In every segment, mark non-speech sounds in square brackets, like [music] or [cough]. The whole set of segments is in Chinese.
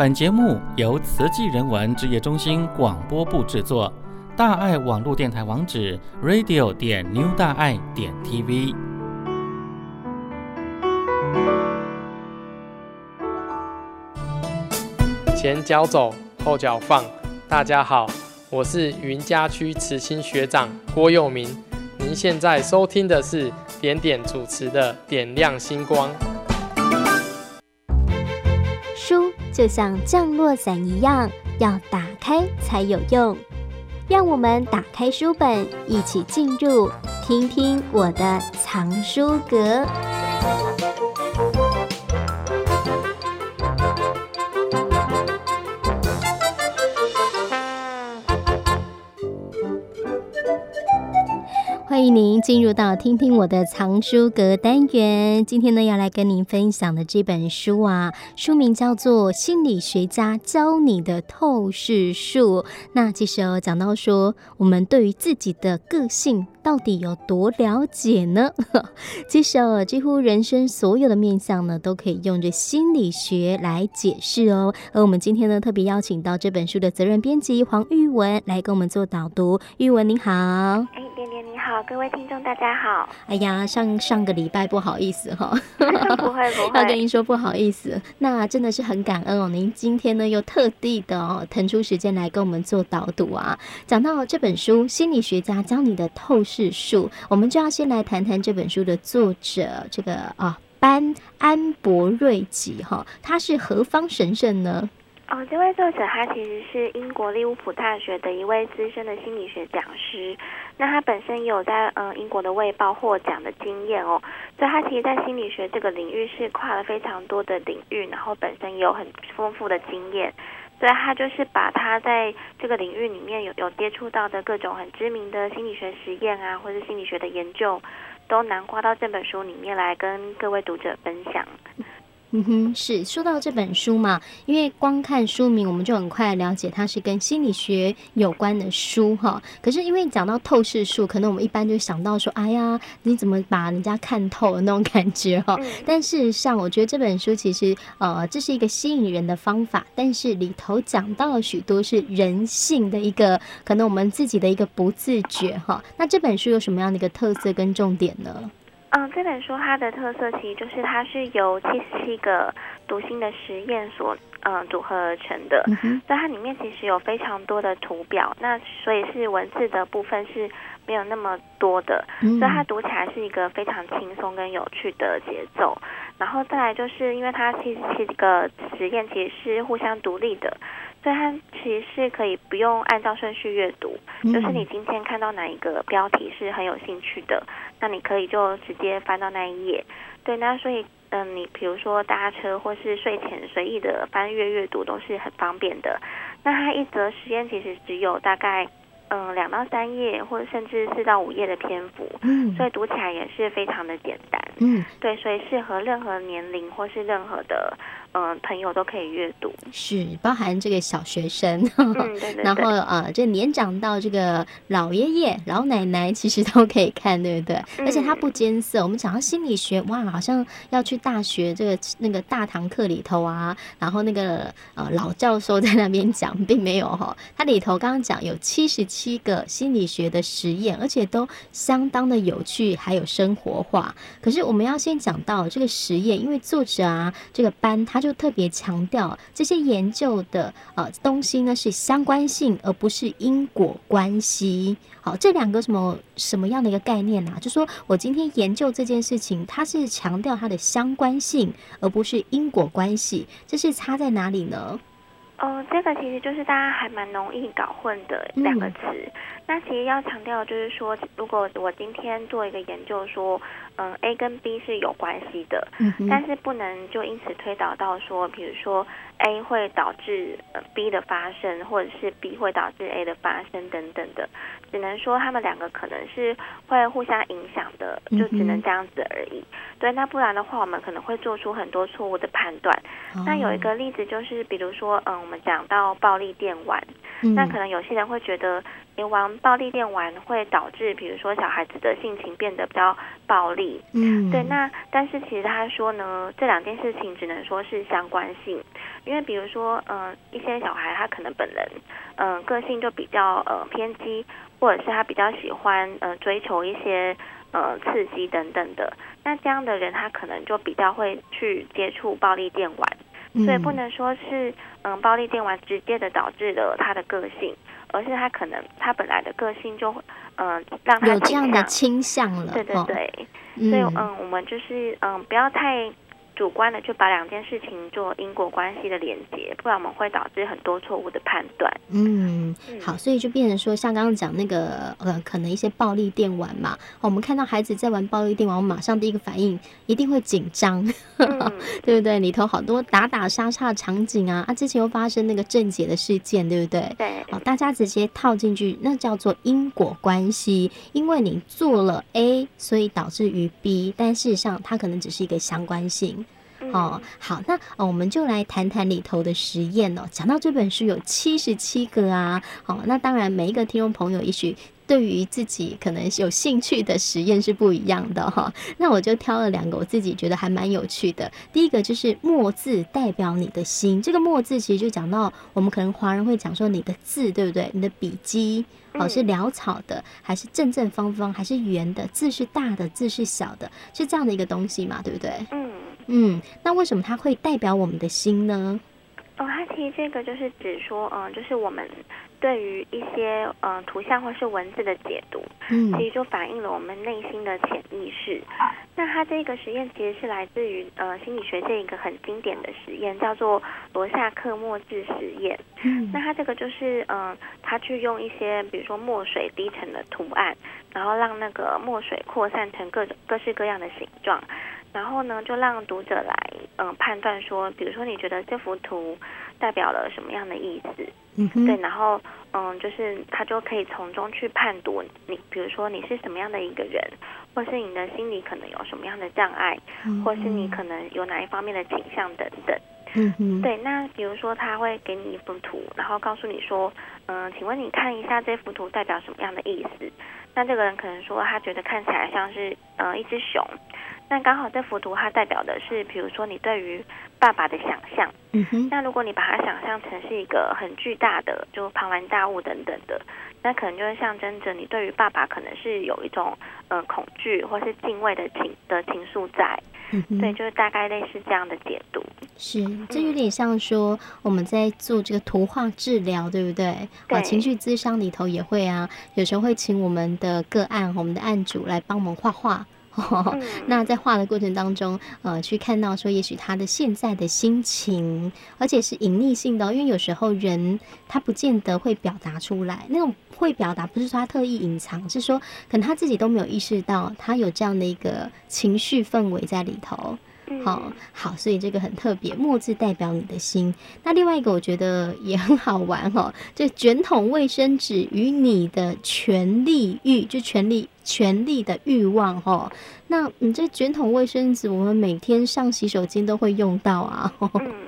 本节目由慈济人文职业中心广播部制作。大爱网络电台网址：radio 点 new 大爱点 tv。前脚走，后脚放。大家好，我是云嘉区慈青学长郭佑明。您现在收听的是点点主持的《点亮星光》。就像降落伞一样，要打开才有用。让我们打开书本，一起进入，听听我的藏书阁。欢迎您进入到听听我的藏书阁单元。今天呢，要来跟您分享的这本书啊，书名叫做《心理学家教你的透视术》。那其实哦，讲到说，我们对于自己的个性到底有多了解呢？[laughs] 其实哦，几乎人生所有的面相呢，都可以用着心理学来解释哦。而我们今天呢，特别邀请到这本书的责任编辑黄玉文来跟我们做导读。玉文您好，哎，点点你好。各位听众，大家好。[laughs] 哎呀，上上个礼拜不好意思哈，不 [laughs] 会不会，[laughs] 要跟您说不好意思。那真的是很感恩哦，您今天呢又特地的哦腾出时间来跟我们做导读啊。讲到这本书《心理学家教你的透视术》，我们就要先来谈谈这本书的作者，这个啊班安博瑞吉哈，他是何方神圣呢？哦，这位作者他其实是英国利物浦大学的一位资深的心理学讲师。那他本身也有在嗯英国的《卫报》获奖的经验哦，所以他其实，在心理学这个领域是跨了非常多的领域，然后本身也有很丰富的经验，所以他就是把他在这个领域里面有有接触到的各种很知名的心理学实验啊，或者心理学的研究，都囊括到这本书里面来跟各位读者分享。嗯哼，是说到这本书嘛，因为光看书名，我们就很快了解它是跟心理学有关的书哈。可是因为讲到透视术，可能我们一般就想到说，哎呀，你怎么把人家看透了那种感觉哈。但事实上，我觉得这本书其实呃，这是一个吸引人的方法，但是里头讲到了许多是人性的一个，可能我们自己的一个不自觉哈。那这本书有什么样的一个特色跟重点呢？嗯，这本书它的特色其实就是它是由七十七个读心的实验所嗯组合而成的，所以它里面其实有非常多的图表，那所以是文字的部分是没有那么多的，所以它读起来是一个非常轻松跟有趣的节奏。然后再来就是因为它七十七个实验其实是互相独立的。所以它其实是可以不用按照顺序阅读，就是你今天看到哪一个标题是很有兴趣的，那你可以就直接翻到那一页。对，那所以嗯，你比如说搭车或是睡前随意的翻阅阅读都是很方便的。那它一则时间其实只有大概嗯两到三页，或者甚至四到五页的篇幅，嗯，所以读起来也是非常的简单，嗯，对，所以适合任何年龄或是任何的。嗯，朋友都可以阅读，是包含这个小学生，嗯、[laughs] 对对对，然后呃，这年长到这个老爷爷、老奶奶，其实都可以看，对不对？嗯、而且它不艰涩。我们讲到心理学，哇，好像要去大学这个那个大堂课里头啊，然后那个呃老教授在那边讲，并没有哈。它里头刚刚讲有七十七个心理学的实验，而且都相当的有趣，还有生活化。可是我们要先讲到这个实验，因为作者啊，这个班他。就特别强调这些研究的呃东西呢，是相关性，而不是因果关系。好，这两个什么什么样的一个概念呢、啊？就说我今天研究这件事情，它是强调它的相关性，而不是因果关系。这是差在哪里呢？哦，这个其实就是大家还蛮容易搞混的两个词。嗯、那其实要强调就是说，如果我今天做一个研究说。嗯，A 跟 B 是有关系的，嗯、但是不能就因此推导到说，比如说 A 会导致 B 的发生，或者是 B 会导致 A 的发生等等的，只能说他们两个可能是会互相影响的，就只能这样子而已。嗯、对，那不然的话，我们可能会做出很多错误的判断。哦、那有一个例子就是，比如说，嗯，我们讲到暴力电玩，嗯、那可能有些人会觉得。你玩暴力电玩会导致，比如说小孩子的性情变得比较暴力，力。嗯，对。那但是其实他说呢，这两件事情只能说是相关性，因为比如说，嗯、呃，一些小孩他可能本人，嗯、呃，个性就比较呃偏激，或者是他比较喜欢呃追求一些呃刺激等等的，那这样的人他可能就比较会去接触暴力电玩。所以不能说是嗯，暴力电玩直接的导致了他的个性，而是他可能他本来的个性就嗯让他有这样的倾向了。对对对，哦、所以嗯，我们就是嗯不要太。主观的就把两件事情做因果关系的连接，不然我们会导致很多错误的判断。嗯，好，所以就变成说，像刚刚讲那个呃，可能一些暴力电玩嘛，我们看到孩子在玩暴力电玩，我们马上第一个反应一定会紧张，[laughs] 嗯、对不对？里头好多打打杀杀的场景啊，啊，之前又发生那个郑解的事件，对不对？对。好，大家直接套进去，那叫做因果关系，因为你做了 A，所以导致于 B，但事实上它可能只是一个相关性。哦，好，那哦，我们就来谈谈里头的实验哦。讲到这本书有七十七个啊，哦，那当然每一个听众朋友也许对于自己可能有兴趣的实验是不一样的哈。那我就挑了两个我自己觉得还蛮有趣的。第一个就是“墨”字代表你的心，这个“墨”字其实就讲到我们可能华人会讲说你的字对不对？你的笔迹哦是潦草的，还是正正方方，还是圆的？字是大的，字是小的，是这样的一个东西嘛？对不对？嗯。嗯，那为什么它会代表我们的心呢？哦，它其实这个就是指说，嗯、呃，就是我们对于一些嗯、呃、图像或是文字的解读，嗯，其实就反映了我们内心的潜意识。那它这个实验其实是来自于呃心理学界一个很经典的实验，叫做罗夏克墨渍实验。嗯，那它这个就是嗯、呃，他去用一些比如说墨水滴成的图案，然后让那个墨水扩散成各种各式各样的形状。然后呢，就让读者来嗯、呃、判断说，比如说你觉得这幅图代表了什么样的意思？嗯哼，对，然后嗯，就是他就可以从中去判读你，比如说你是什么样的一个人，或是你的心里可能有什么样的障碍，嗯、或是你可能有哪一方面的倾向等等。对，那比如说他会给你一幅图，然后告诉你说，嗯、呃，请问你看一下这幅图代表什么样的意思？那这个人可能说他觉得看起来像是呃一只熊。那刚好这幅图它代表的是，比如说你对于爸爸的想象。嗯哼。那如果你把它想象成是一个很巨大的，就庞然大物等等的，那可能就会象征着你对于爸爸可能是有一种呃恐惧或是敬畏的情的情愫在。对，就是大概类似这样的解读。是，这有点像说我们在做这个图画治疗，对不对？对。啊，情绪咨商里头也会啊，有时候会请我们的个案，我们的案主来帮我们画画。哦，[laughs] 那在画的过程当中，呃，去看到说，也许他的现在的心情，而且是隐匿性的，因为有时候人他不见得会表达出来。那种会表达，不是说他特意隐藏，是说可能他自己都没有意识到，他有这样的一个情绪氛围在里头。好好，所以这个很特别，墨字代表你的心。那另外一个我觉得也很好玩哦，这卷筒卫生纸与你的权力欲，就权力权力的欲望哦。那你这卷筒卫生纸，我们每天上洗手间都会用到啊。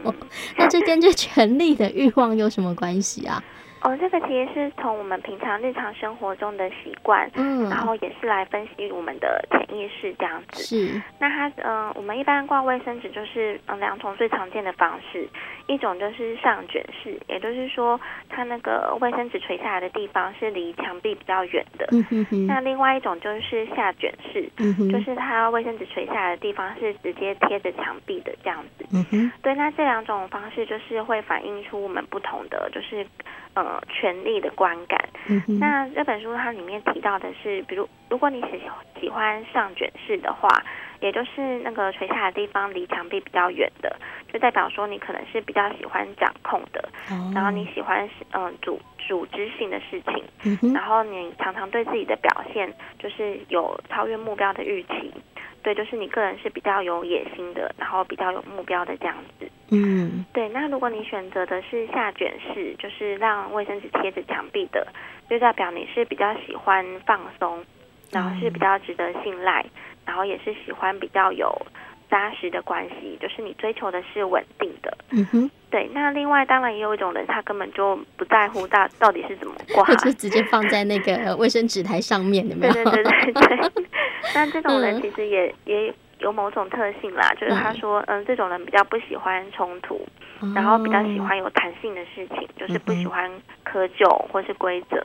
[laughs] 那这跟这权力的欲望有什么关系啊？哦，这个其实是从我们平常日常生活中的习惯，嗯，然后也是来分析我们的潜意识这样子。是。那它，嗯、呃，我们一般挂卫生纸就是，嗯，两种最常见的方式，一种就是上卷式，也就是说，它那个卫生纸垂下来的地方是离墙壁比较远的。嗯哼哼。那另外一种就是下卷式，嗯哼，就是它卫生纸垂下来的地方是直接贴着墙壁的这样子。嗯哼。对，那这两种方式就是会反映出我们不同的，就是。呃，权力的观感。嗯、那这本书它里面提到的是，比如如果你喜喜欢上卷式的话，也就是那个垂下的地方离墙壁比较远的，就代表说你可能是比较喜欢掌控的，哦、然后你喜欢嗯、呃、组组织性的事情，嗯、然后你常常对自己的表现就是有超越目标的预期。对，就是你个人是比较有野心的，然后比较有目标的这样子。嗯，对。那如果你选择的是下卷式，就是让卫生纸贴着墙壁的，就代表你是比较喜欢放松，然后是比较值得信赖，然后也是喜欢比较有扎实的关系，就是你追求的是稳定的。嗯哼。对，那另外当然也有一种人，他根本就不在乎到到底是怎么挂，[laughs] 就直接放在那个卫生纸台上面，有没有？[laughs] 对对对对对。[laughs] 那这种人其实也、嗯、也有某种特性啦，就是他说，嗯，嗯，这种人比较不喜欢冲突，嗯、然后比较喜欢有弹性的事情，就是不喜欢苛求或是规则。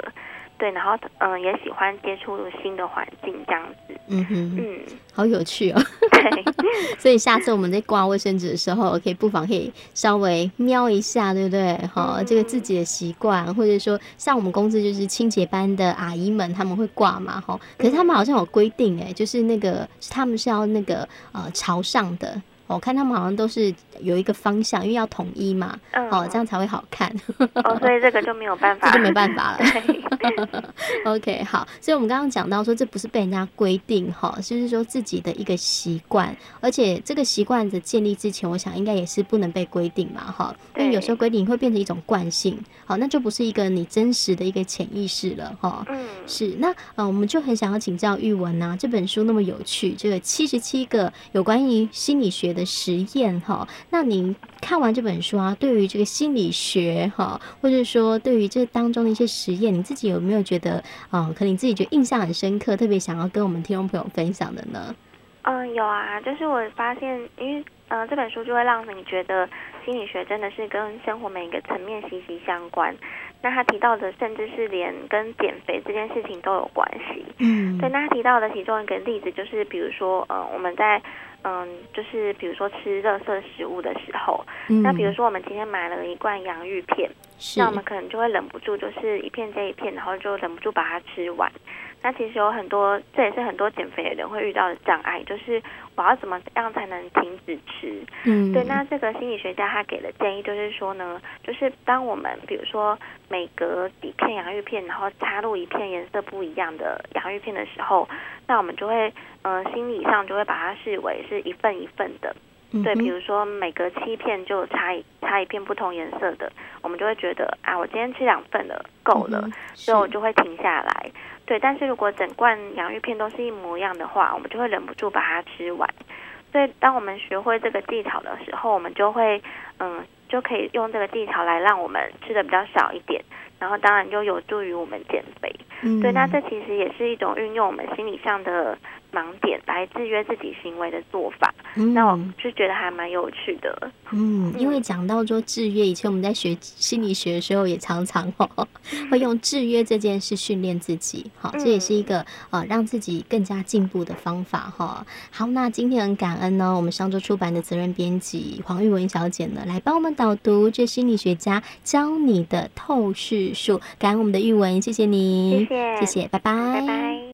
对，然后嗯，也喜欢接触新的环境这样子。嗯哼，嗯，好有趣哦。对，[laughs] 所以下次我们在挂卫生纸的时候，可以不妨可以稍微瞄一下，对不对？哈、嗯，这个自己的习惯，或者说像我们公司就是清洁班的阿姨们，他们会挂嘛，哈。可是他们好像有规定，哎，就是那个他们是要那个呃朝上的。我看他们好像都是有一个方向，因为要统一嘛，嗯、哦，这样才会好看。哦，[laughs] 所以这个就没有办法，这就没办法了。[laughs] [laughs] OK，好，所以我们刚刚讲到说，这不是被人家规定哈，就是说自己的一个习惯，而且这个习惯的建立之前，我想应该也是不能被规定嘛，哈，因为有时候规定会变成一种惯性，好，那就不是一个你真实的一个潜意识了，哈。嗯，是。那呃，我们就很想要请教玉文呐，这本书那么有趣，这个七十七个有关于心理学的实验哈，那您看完这本书啊，对于这个心理学哈，或者说对于这当中的一些实验，你自己有没有觉得啊、可能你自己觉得印象很深刻，特别想要跟我们听众朋友分享的呢？嗯，有啊，就是我发现，因为嗯、呃，这本书就会让你觉得心理学真的是跟生活每一个层面息息相关。那他提到的，甚至是连跟减肥这件事情都有关系。嗯，对。那他提到的其中一个例子，就是比如说，呃，我们在。嗯，就是比如说吃热色食物的时候，嗯、那比如说我们今天买了一罐洋芋片，那我们可能就会忍不住，就是一片接一片，然后就忍不住把它吃完。那其实有很多，这也是很多减肥的人会遇到的障碍，就是我要怎么样才能停止吃？嗯，对。那这个心理学家他给的建议就是说呢，就是当我们比如说每隔几片洋芋片，然后插入一片颜色不一样的洋芋片的时候，那我们就会，呃，心理上就会把它视为是一份一份的。对，比如说每隔七片就插一插一片不同颜色的，我们就会觉得啊，我今天吃两份了，够了，所以我就会停下来。对，但是如果整罐洋芋片都是一模一样的话，我们就会忍不住把它吃完。所以，当我们学会这个技巧的时候，我们就会，嗯，就可以用这个技巧来让我们吃的比较少一点，然后当然就有助于我们减肥。嗯，对，那这其实也是一种运用我们心理上的。盲点来制约自己行为的做法，嗯、那我就觉得还蛮有趣的。嗯，因为讲到说制约，以前我们在学心理学的时候，也常常哦会用制约这件事训练自己。好，这也是一个呃让自己更加进步的方法哈。好，那今天很感恩呢，我们上周出版的责任编辑黄玉文小姐呢，来帮我们导读这心理学家教你的透视术。感恩我们的玉文，谢谢你，谢谢，谢谢，拜拜，拜拜。